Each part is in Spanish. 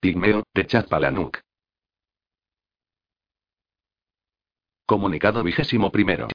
Pigmeo, de Palanuk. Comunicado vigésimo primero.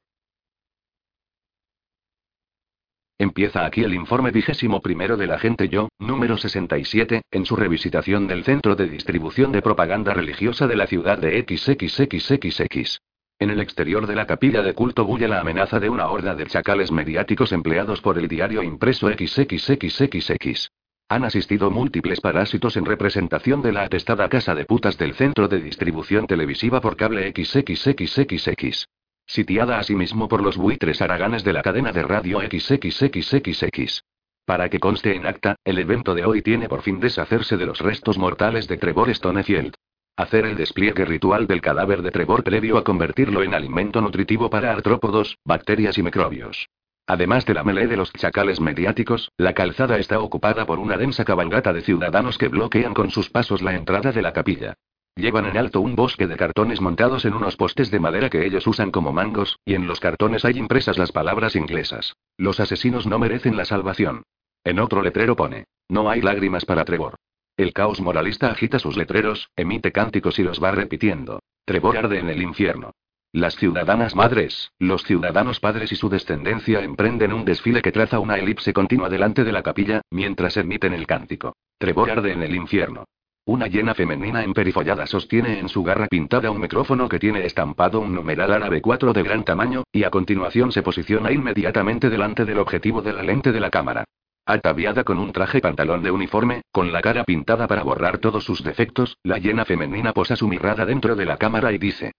Empieza aquí el informe vigésimo primero del agente Yo, número 67, en su revisitación del centro de distribución de propaganda religiosa de la ciudad de XXXXX. En el exterior de la capilla de culto bulle la amenaza de una horda de chacales mediáticos empleados por el diario impreso XXXXX. Han asistido múltiples parásitos en representación de la atestada casa de putas del centro de distribución televisiva por cable XXXXX. Sitiada asimismo por los buitres haraganes de la cadena de radio XXXXX. Para que conste en acta, el evento de hoy tiene por fin deshacerse de los restos mortales de Trevor Stonefield. Hacer el despliegue ritual del cadáver de Trevor previo a convertirlo en alimento nutritivo para artrópodos, bacterias y microbios. Además de la melee de los chacales mediáticos, la calzada está ocupada por una densa cabalgata de ciudadanos que bloquean con sus pasos la entrada de la capilla. Llevan en alto un bosque de cartones montados en unos postes de madera que ellos usan como mangos, y en los cartones hay impresas las palabras inglesas. Los asesinos no merecen la salvación. En otro letrero pone, no hay lágrimas para Trevor. El caos moralista agita sus letreros, emite cánticos y los va repitiendo. Trevor arde en el infierno. Las ciudadanas madres, los ciudadanos padres y su descendencia emprenden un desfile que traza una elipse continua delante de la capilla, mientras emiten el cántico. Trevor arde en el infierno. Una llena femenina emperifollada sostiene en su garra pintada un micrófono que tiene estampado un numeral árabe 4 de gran tamaño, y a continuación se posiciona inmediatamente delante del objetivo de la lente de la cámara. Ataviada con un traje pantalón de uniforme, con la cara pintada para borrar todos sus defectos, la llena femenina posa su mirada dentro de la cámara y dice,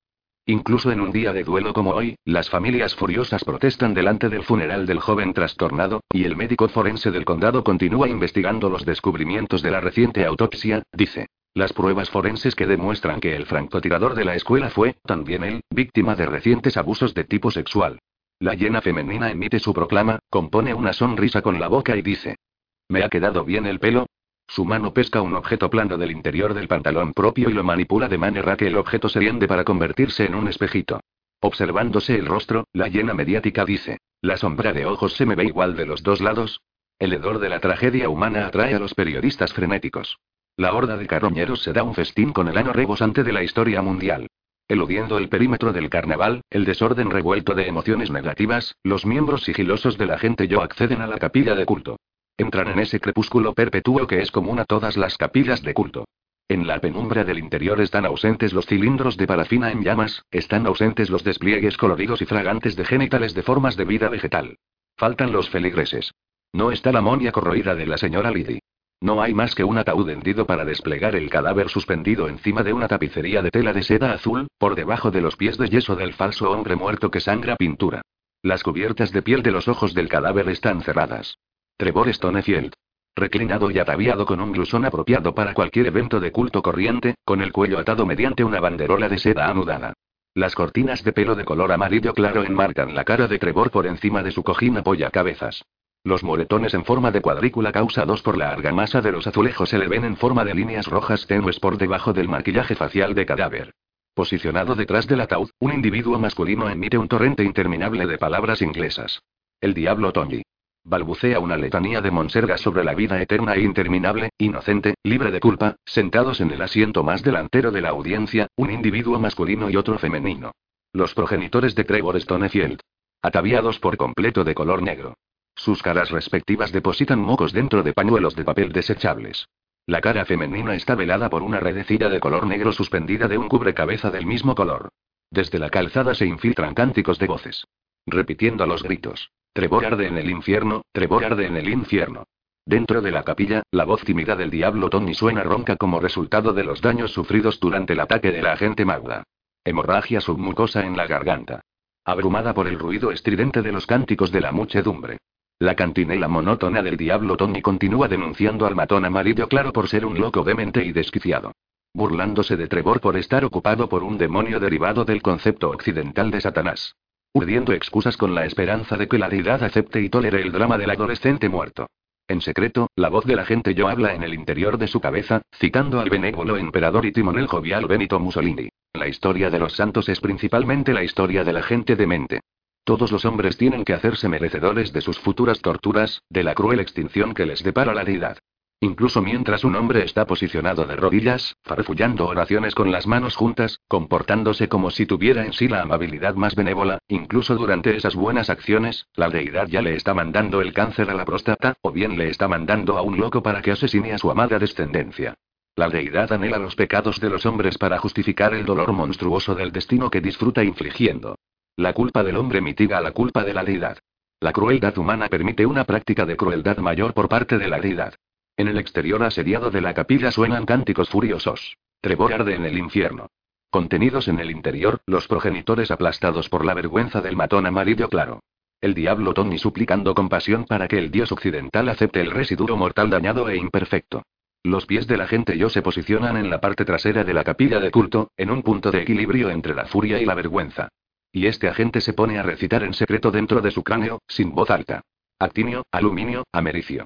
Incluso en un día de duelo como hoy, las familias furiosas protestan delante del funeral del joven trastornado, y el médico forense del condado continúa investigando los descubrimientos de la reciente autopsia, dice. Las pruebas forenses que demuestran que el francotirador de la escuela fue, también él, víctima de recientes abusos de tipo sexual. La llena femenina emite su proclama, compone una sonrisa con la boca y dice. ¿Me ha quedado bien el pelo? Su mano pesca un objeto plano del interior del pantalón propio y lo manipula de manera que el objeto se riende para convertirse en un espejito. Observándose el rostro, la llena mediática dice, ¿la sombra de ojos se me ve igual de los dos lados? El hedor de la tragedia humana atrae a los periodistas frenéticos. La horda de carroñeros se da un festín con el ano rebosante de la historia mundial. Eludiendo el perímetro del carnaval, el desorden revuelto de emociones negativas, los miembros sigilosos de la gente yo acceden a la capilla de culto. Entran en ese crepúsculo perpetuo que es común a todas las capillas de culto. En la penumbra del interior están ausentes los cilindros de parafina en llamas, están ausentes los despliegues coloridos y fragantes de genitales de formas de vida vegetal. Faltan los feligreses. No está la monia corroída de la señora Liddy. No hay más que un ataúd hendido para desplegar el cadáver suspendido encima de una tapicería de tela de seda azul, por debajo de los pies de yeso del falso hombre muerto que sangra pintura. Las cubiertas de piel de los ojos del cadáver están cerradas. Trevor Stonefield. Reclinado y ataviado con un blusón apropiado para cualquier evento de culto corriente, con el cuello atado mediante una banderola de seda anudada. Las cortinas de pelo de color amarillo claro enmarcan la cara de Trevor por encima de su cojín apoya cabezas. Los moretones en forma de cuadrícula causados por la argamasa de los azulejos se le ven en forma de líneas rojas tenues por debajo del maquillaje facial de cadáver. Posicionado detrás del ataúd, un individuo masculino emite un torrente interminable de palabras inglesas. El diablo Tony. Balbucea una letanía de monserga sobre la vida eterna e interminable, inocente, libre de culpa, sentados en el asiento más delantero de la audiencia, un individuo masculino y otro femenino. Los progenitores de Trevor Stonefield. Ataviados por completo de color negro. Sus caras respectivas depositan mocos dentro de pañuelos de papel desechables. La cara femenina está velada por una redecilla de color negro suspendida de un cubrecabeza del mismo color. Desde la calzada se infiltran cánticos de voces. Repitiendo los gritos. Trevor arde en el infierno, Trevor arde en el infierno. Dentro de la capilla, la voz tímida del diablo Tony suena ronca como resultado de los daños sufridos durante el ataque de la agente Magda. Hemorragia submucosa en la garganta. Abrumada por el ruido estridente de los cánticos de la muchedumbre. La cantinela monótona del diablo Tony continúa denunciando al matón amarillo claro por ser un loco demente y desquiciado. Burlándose de Trevor por estar ocupado por un demonio derivado del concepto occidental de Satanás. Urdiendo excusas con la esperanza de que la deidad acepte y tolere el drama del adolescente muerto. En secreto, la voz de la gente yo habla en el interior de su cabeza, citando al benévolo emperador y timonel jovial Benito Mussolini. La historia de los santos es principalmente la historia de la gente demente. Todos los hombres tienen que hacerse merecedores de sus futuras torturas, de la cruel extinción que les depara la deidad. Incluso mientras un hombre está posicionado de rodillas, farfullando oraciones con las manos juntas, comportándose como si tuviera en sí la amabilidad más benévola, incluso durante esas buenas acciones, la deidad ya le está mandando el cáncer a la próstata, o bien le está mandando a un loco para que asesine a su amada descendencia. La deidad anhela los pecados de los hombres para justificar el dolor monstruoso del destino que disfruta infligiendo. La culpa del hombre mitiga la culpa de la deidad. La crueldad humana permite una práctica de crueldad mayor por parte de la deidad. En el exterior asediado de la capilla suenan cánticos furiosos. Trevor arde en el infierno. Contenidos en el interior, los progenitores aplastados por la vergüenza del matón amarillo claro. El diablo Tony suplicando compasión para que el dios occidental acepte el residuo mortal dañado e imperfecto. Los pies de la gente yo se posicionan en la parte trasera de la capilla de culto, en un punto de equilibrio entre la furia y la vergüenza. Y este agente se pone a recitar en secreto dentro de su cráneo, sin voz alta. Actinio, aluminio, americio.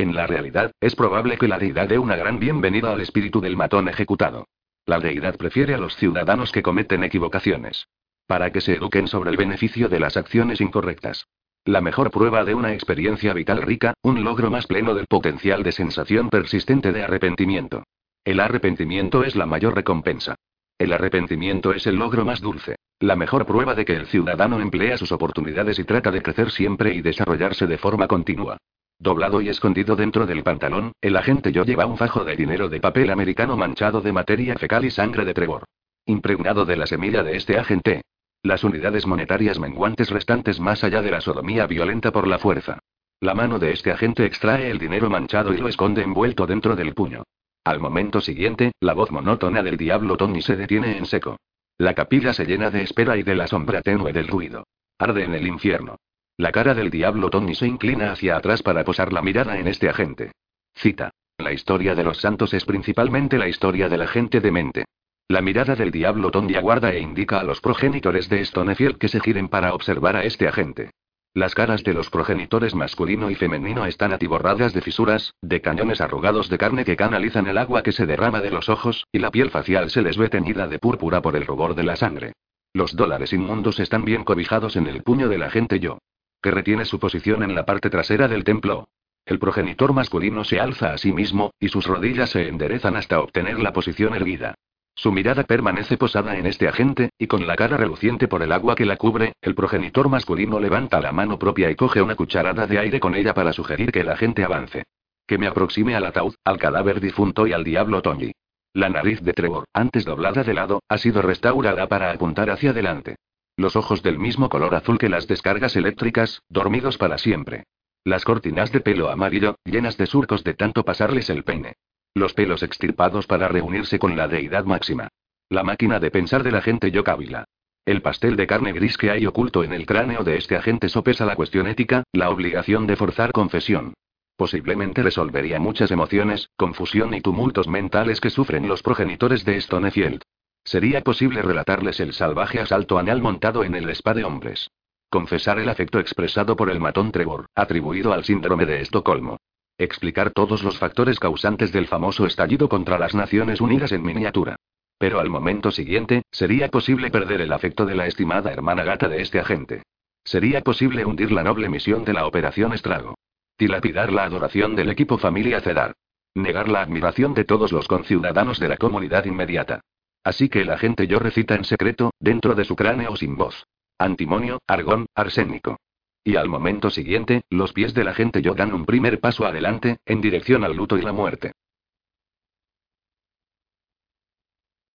En la realidad, es probable que la deidad dé una gran bienvenida al espíritu del matón ejecutado. La deidad prefiere a los ciudadanos que cometen equivocaciones. Para que se eduquen sobre el beneficio de las acciones incorrectas. La mejor prueba de una experiencia vital rica, un logro más pleno del potencial de sensación persistente de arrepentimiento. El arrepentimiento es la mayor recompensa. El arrepentimiento es el logro más dulce. La mejor prueba de que el ciudadano emplea sus oportunidades y trata de crecer siempre y desarrollarse de forma continua. Doblado y escondido dentro del pantalón, el agente yo lleva un fajo de dinero de papel americano manchado de materia fecal y sangre de Trevor. Impregnado de la semilla de este agente. Las unidades monetarias menguantes restantes más allá de la sodomía violenta por la fuerza. La mano de este agente extrae el dinero manchado y lo esconde envuelto dentro del puño. Al momento siguiente, la voz monótona del diablo Tony se detiene en seco. La capilla se llena de espera y de la sombra tenue del ruido. Arde en el infierno. La cara del diablo Tony se inclina hacia atrás para posar la mirada en este agente. Cita. La historia de los santos es principalmente la historia de la gente demente. La mirada del diablo Tony aguarda e indica a los progenitores de Stonefield que se giren para observar a este agente. Las caras de los progenitores masculino y femenino están atiborradas de fisuras, de cañones arrugados de carne que canalizan el agua que se derrama de los ojos, y la piel facial se les ve teñida de púrpura por el rubor de la sangre. Los dólares inmundos están bien cobijados en el puño del agente yo. Que retiene su posición en la parte trasera del templo. El progenitor masculino se alza a sí mismo, y sus rodillas se enderezan hasta obtener la posición erguida. Su mirada permanece posada en este agente, y con la cara reluciente por el agua que la cubre, el progenitor masculino levanta la mano propia y coge una cucharada de aire con ella para sugerir que el agente avance. Que me aproxime al ataúd, al cadáver difunto y al diablo Tony. La nariz de Trevor, antes doblada de lado, ha sido restaurada para apuntar hacia adelante. Los ojos del mismo color azul que las descargas eléctricas, dormidos para siempre. Las cortinas de pelo amarillo, llenas de surcos de tanto pasarles el peine. Los pelos extirpados para reunirse con la deidad máxima. La máquina de pensar del agente Yokavila. El pastel de carne gris que hay oculto en el cráneo de este agente sopesa la cuestión ética, la obligación de forzar confesión. Posiblemente resolvería muchas emociones, confusión y tumultos mentales que sufren los progenitores de Stonefield. Sería posible relatarles el salvaje asalto anal montado en el spa de hombres. Confesar el afecto expresado por el matón Trevor, atribuido al síndrome de Estocolmo. Explicar todos los factores causantes del famoso estallido contra las Naciones Unidas en miniatura. Pero al momento siguiente, sería posible perder el afecto de la estimada hermana gata de este agente. Sería posible hundir la noble misión de la Operación Estrago. Dilapidar la adoración del equipo Familia Cedar. Negar la admiración de todos los conciudadanos de la comunidad inmediata. Así que el agente yo recita en secreto, dentro de su cráneo sin voz. Antimonio, argón, arsénico. Y al momento siguiente, los pies de la gente yo dan un primer paso adelante, en dirección al luto y la muerte.